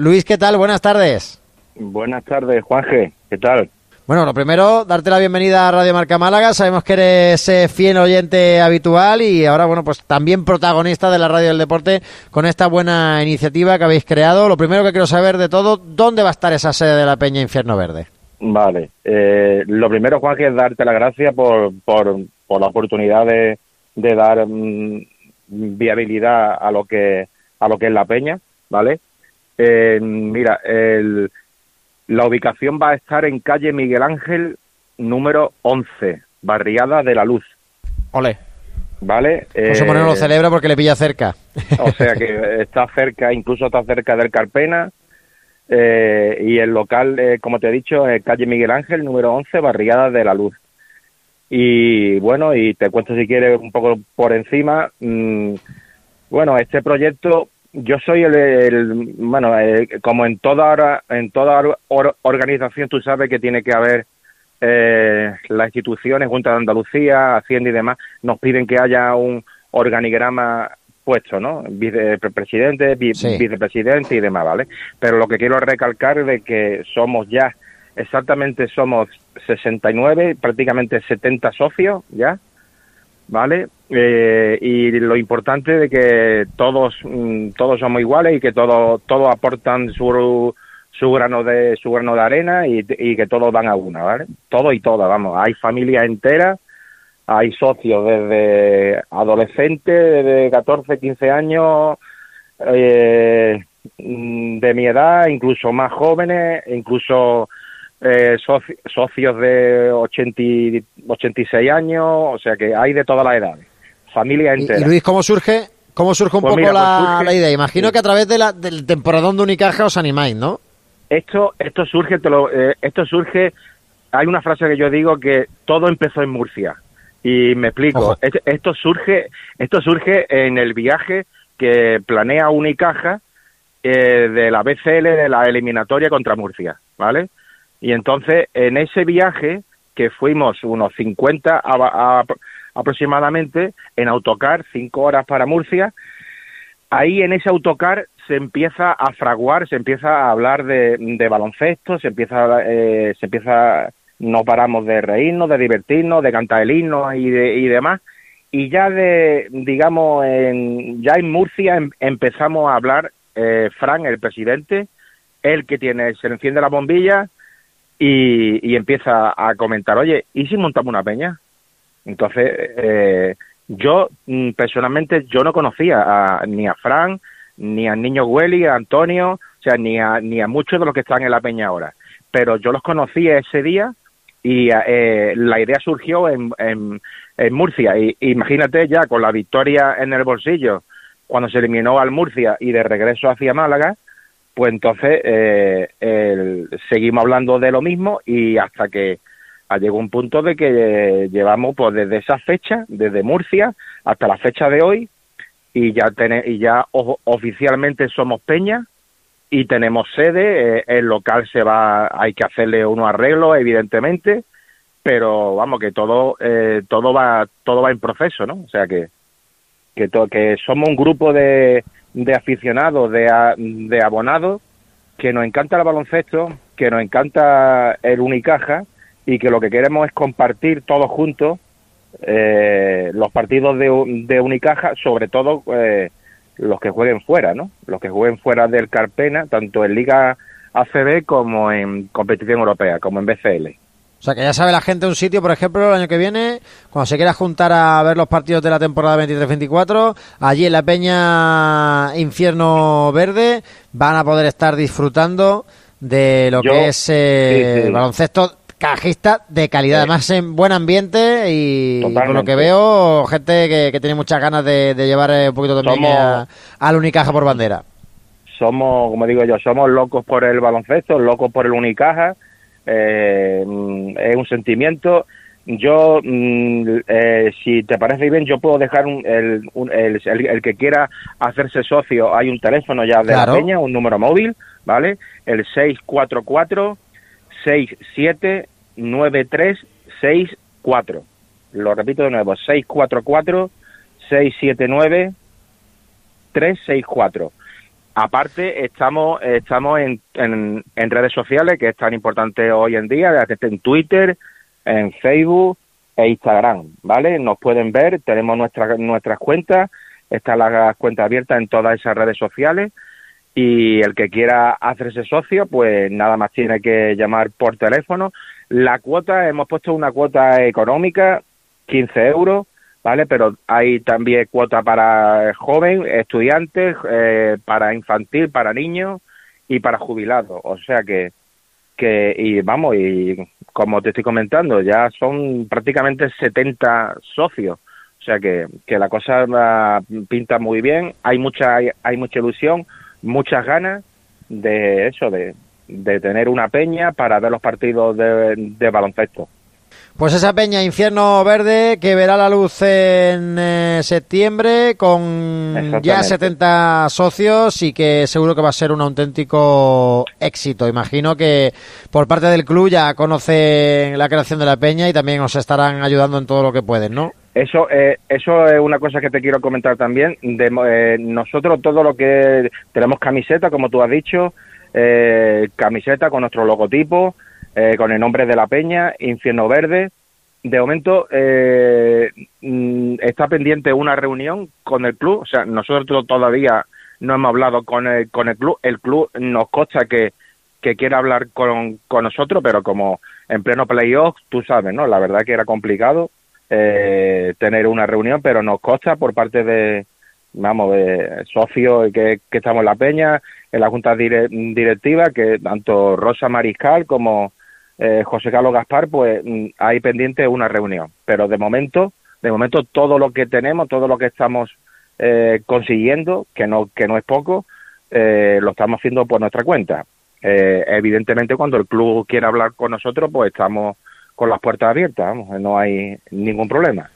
Luis, ¿qué tal? Buenas tardes. Buenas tardes, Juanje. ¿Qué tal? Bueno, lo primero, darte la bienvenida a Radio Marca Málaga. Sabemos que eres eh, fiel oyente habitual y ahora, bueno, pues también protagonista de la Radio del Deporte con esta buena iniciativa que habéis creado. Lo primero que quiero saber de todo, ¿dónde va a estar esa sede de la Peña Infierno Verde? Vale. Eh, lo primero, Juanje, es darte las gracias por, por, por la oportunidad de, de dar mm, viabilidad a lo que a lo que es la Peña, ¿vale? Eh, mira, el la ubicación va a estar en calle Miguel Ángel número 11, Barriada de la Luz. Ole. ¿Vale? José Moreno lo celebra porque le pilla cerca. O sea que está cerca, incluso está cerca del Carpena. Eh, y el local, eh, como te he dicho, es calle Miguel Ángel número 11, Barriada de la Luz. Y bueno, y te cuento si quieres un poco por encima. Mm, bueno, este proyecto yo soy el, bueno, como en toda en toda organización tú sabes que tiene que haber eh, las instituciones, Junta de Andalucía, Hacienda y demás, nos piden que haya un organigrama puesto, ¿no? Vicepresidente, vicepresidente y demás, ¿vale? Pero lo que quiero recalcar es de que somos ya, exactamente somos 69, prácticamente 70 socios, ¿ya? ¿Vale? Eh, y lo importante de que todos mm, todos somos iguales y que todos todos aportan su su grano de su grano de arena y, que todos van a una, ¿vale? Todo y todas, vamos. Hay familias enteras, hay socios desde adolescentes, de 14, 15 años, eh, mm, de mi edad, incluso más jóvenes, incluso eh, socios de 80, 86 años, o sea que hay de todas las edades familia entera. Y, Luis, ¿cómo surge, cómo surge un pues poco pues la, idea? Imagino que a través de la, del temporadón de Unicaja os animáis, ¿no? Esto, esto surge, te lo, eh, esto surge, hay una frase que yo digo que todo empezó en Murcia. Y me explico, esto surge, esto surge en el viaje que planea Unicaja eh, de la BCL de la eliminatoria contra Murcia, ¿vale? Y entonces en ese viaje que fuimos unos 50 a, aproximadamente en autocar, cinco horas para Murcia. Ahí en ese autocar se empieza a fraguar, se empieza a hablar de, baloncesto, se empieza, eh, se empieza, no paramos de reírnos, de divertirnos, de cantar el himno y, de, y demás. Y ya de, digamos, en, ya en Murcia em, empezamos a hablar, eh, Fran, el presidente, el que tiene, se enciende la bombilla y, y empieza a comentar, oye, ¿y si montamos una peña? Entonces, eh, yo mm, personalmente yo no conocía ni a Fran, ni al niño Welly, a Antonio, o sea, ni a, ni a muchos de los que están en la peña ahora. Pero yo los conocí ese día y eh, la idea surgió en, en, Murcia. Y imagínate ya con la victoria en el bolsillo, cuando se eliminó al Murcia y de regreso hacia Málaga, pues entonces eh, seguimos hablando de lo mismo y hasta que llegó un punto de que llevamos pues desde esa fecha, desde Murcia hasta la fecha de hoy, y ya y ya oficialmente somos Peña y tenemos sede, eh, el local se va, hay que hacerle unos arreglos evidentemente, pero vamos que todo eh, todo va todo va en proceso, ¿no? O sea que que, que somos un grupo de, de aficionados, de, de abonados que nos encanta el baloncesto, que nos encanta el Unicaja y que lo que queremos es compartir todos juntos eh, los partidos de, de, Unicaja, sobre todo eh, los que jueguen fuera, ¿no? Los que jueguen fuera del Carpena, tanto en Liga ACB como en competición europea, como en BCL. O sea, que ya sabe la gente un sitio, por ejemplo, el año que viene, cuando se quiera juntar a ver los partidos de la temporada 23-24, allí en la Peña Infierno Verde van a poder estar disfrutando de lo que es eh, baloncesto cajista de calidad, además en buen ambiente y por lo que veo, gente que, tiene muchas ganas de, llevar eh, un poquito también a, al Unicaja por bandera. Somos, como digo yo, somos locos por el baloncesto, locos por el Unicaja, eh, mm, es un sentimiento. Yo, mm, eh, si te parece bien, yo puedo dejar el, el, que quiera hacerse socio, hay un teléfono ya de la peña, un número móvil, ¿vale? El 644 679364. Lo repito de nuevo, 644 679 364. Aparte, estamos, estamos en, en, redes sociales, que es tan importante hoy en día, en Twitter, en Facebook e Instagram, ¿vale? Nos pueden ver, tenemos nuestras nuestras cuentas, están las cuentas abiertas en todas esas redes sociales y el que quiera hacerse socio, pues nada más tiene que llamar por teléfono. La cuota, hemos puesto una cuota económica, 15 euros, ¿vale? Pero hay también cuota para joven, estudiantes, eh, para infantil, para niños y para jubilados. O sea que, que, y vamos, y como te estoy comentando, ya son prácticamente 70 socios. O sea que, que la cosa pinta muy bien, hay mucha, hay, mucha ilusión, muchas ganas de eso, de, de tener una peña para ver los partidos de baloncesto. Pues esa peña Infierno Verde que verá la luz en eh, septiembre con ya 70 socios y que seguro que va a ser un auténtico éxito. Imagino que por parte del club ya conocen la creación de la peña y también os estarán ayudando en todo lo que pueden, ¿no? Eso, eh, eso es una cosa que te quiero comentar también. De, eh, nosotros todo lo que tenemos camiseta, como tú has dicho, camiseta con nuestro logotipo, eh, con el nombre de la peña, Infierno Verde. De momento eh, mm, está pendiente una reunión con el club, o sea, nosotros todavía no hemos hablado con el, con el club, el club nos consta que, que quiere hablar con, con nosotros, pero como en pleno playoff, tú sabes, ¿no? La verdad que era complicado eh, tener una reunión, pero nos consta por parte de, vamos, de socios que, que estamos en la peña, en la junta directiva, que tanto Rosa Mariscal como eh, José Carlos Gaspar, pues mm, hay pendiente una reunión. Pero de momento, de momento todo lo que tenemos, todo lo que estamos eh, consiguiendo, que no, que no es poco, eh, lo estamos haciendo por nuestra cuenta. evidentemente, cuando el club quiera hablar con nosotros, pues estamos con las puertas abiertas, vamos, no hay ningún problema.